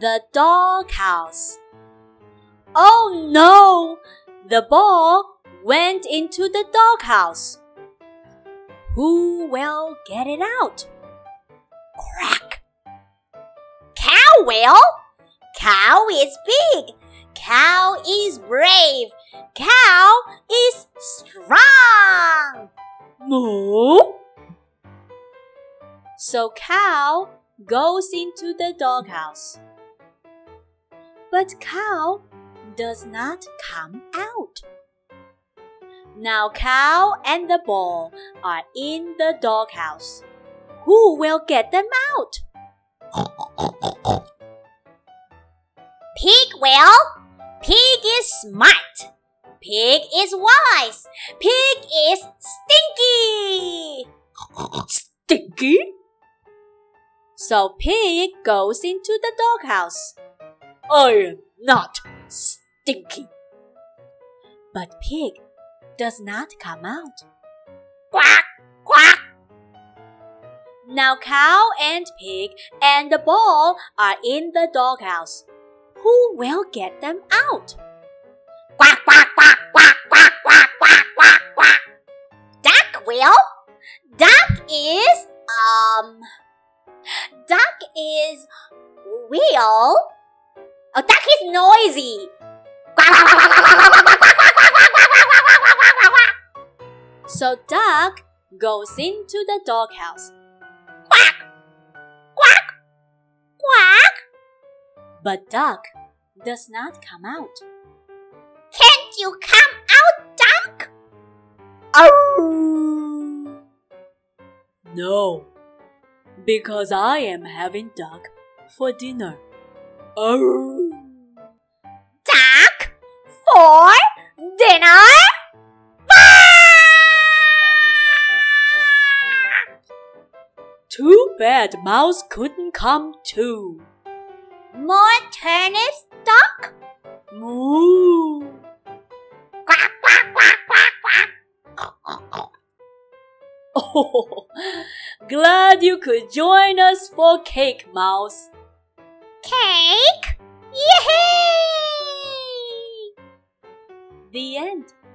the doghouse. Oh no! The ball went into the doghouse. Who will get it out? Crack! Cow will. Cow is big. Cow is brave. Cow is strong. Moo! So cow goes into the doghouse. But cow does not come out. Now cow and the ball are in the doghouse. Who will get them out? Pig will. Pig is smart. Pig is wise. Pig is stinky. Stinky? So pig goes into the doghouse. I am not stinky. But pig does not come out. Quack, quack. Now cow and pig and the ball are in the doghouse. Who will get them out? Quack, quack, quack, quack, quack, quack, quack, quack, quack. Duck will. Duck is, um, duck is will. Oh, A duck is noisy. So duck goes into the doghouse. Quack, quack, quack. But duck does not come out. Can't you come out, duck? No, because I am having duck for dinner. Arr! For dinner? Too bad mouse couldn't come too. More turnips, duck? Moo! Quack, quack, quack, quack, quack. Oh, glad you could join us for Cake Mouse. End.